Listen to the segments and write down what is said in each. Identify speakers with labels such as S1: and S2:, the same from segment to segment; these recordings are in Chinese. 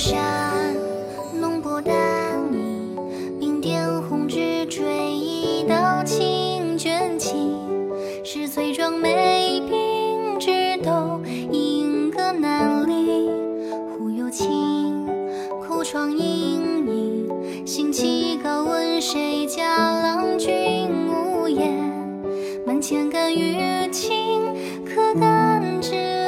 S1: 山浓薄淡影，冰点红枝追一道轻卷起。是翠妆眉鬓之斗，莺歌难离。忽有情，枯窗影影，心气高，问谁家郎君无言？门前甘雨晴，可甘知。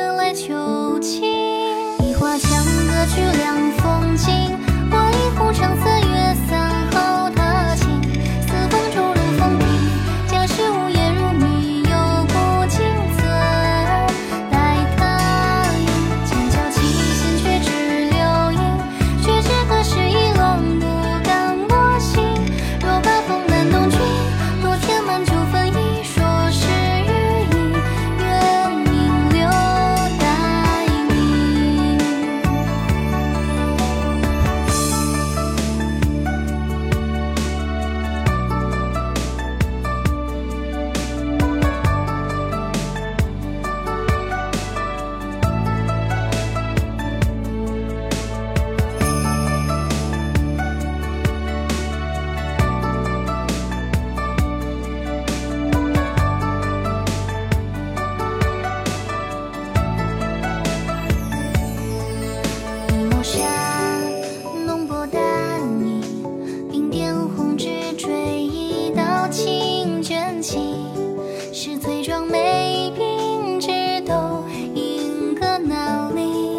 S1: 是醉妆眉鬓，之豆吟歌难离。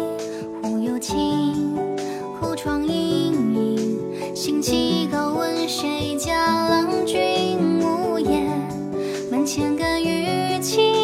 S1: 忽有情，忽窗影影。心起高问，谁家郎君无言？门前甘雨晴。